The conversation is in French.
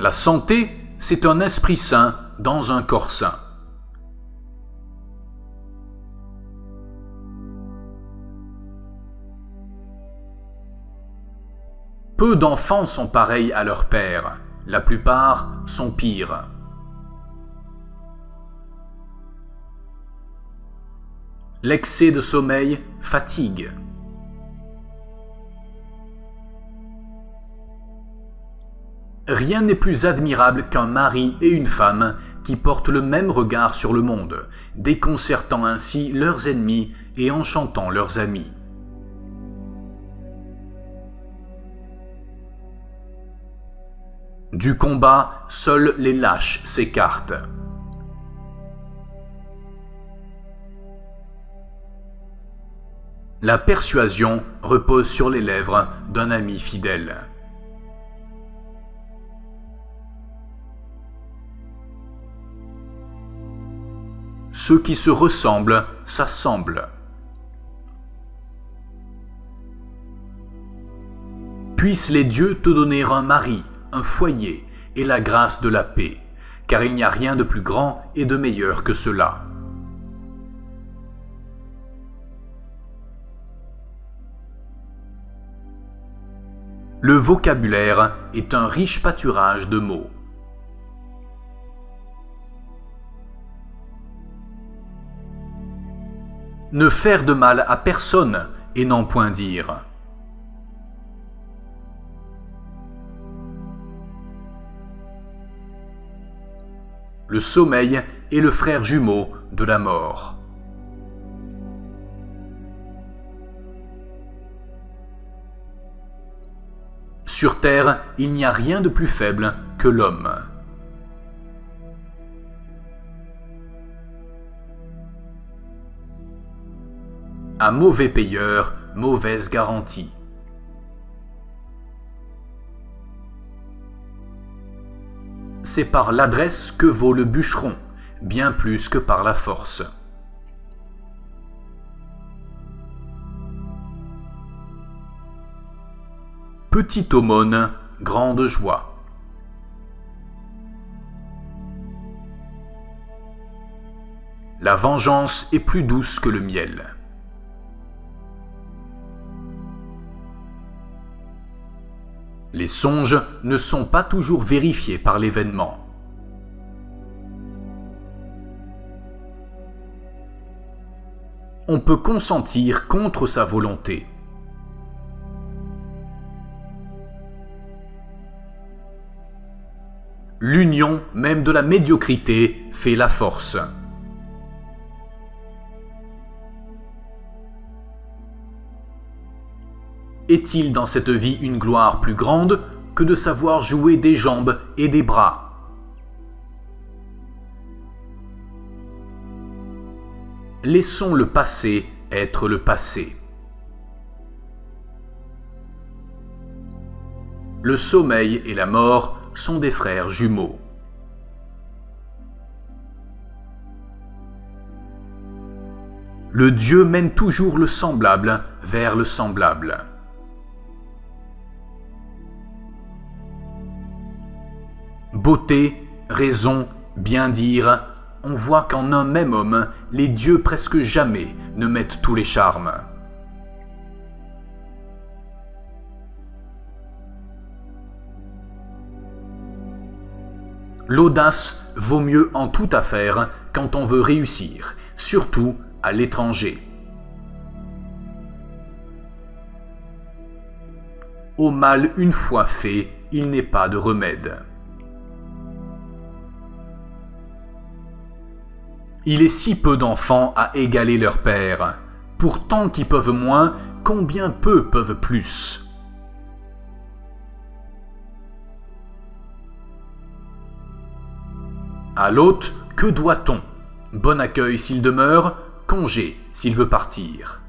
La santé, c'est un esprit sain dans un corps sain. Peu d'enfants sont pareils à leur père, la plupart sont pires. L'excès de sommeil fatigue. Rien n'est plus admirable qu'un mari et une femme qui portent le même regard sur le monde, déconcertant ainsi leurs ennemis et enchantant leurs amis. Du combat, seuls les lâches s'écartent. La persuasion repose sur les lèvres d'un ami fidèle. Ceux qui se ressemblent s'assemblent. Puissent les dieux te donner un mari, un foyer et la grâce de la paix, car il n'y a rien de plus grand et de meilleur que cela. Le vocabulaire est un riche pâturage de mots. Ne faire de mal à personne et n'en point dire. Le sommeil est le frère jumeau de la mort. Sur Terre, il n'y a rien de plus faible que l'homme. Un mauvais payeur, mauvaise garantie. C'est par l'adresse que vaut le bûcheron, bien plus que par la force. Petite aumône, grande joie. La vengeance est plus douce que le miel. Les songes ne sont pas toujours vérifiés par l'événement. On peut consentir contre sa volonté. L'union même de la médiocrité fait la force. Est-il dans cette vie une gloire plus grande que de savoir jouer des jambes et des bras? Laissons le passé être le passé. Le sommeil et la mort sont des frères jumeaux. Le Dieu mène toujours le semblable vers le semblable. Beauté, raison, bien dire, on voit qu'en un même homme, les dieux presque jamais ne mettent tous les charmes. L'audace vaut mieux en toute affaire quand on veut réussir, surtout à l'étranger. Au mal une fois fait, il n'est pas de remède. Il est si peu d'enfants à égaler leur père. Pourtant qui peuvent moins, combien peu peuvent plus À l'hôte, que doit-on? Bon accueil s'il demeure, congé s'il veut partir.